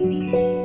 你。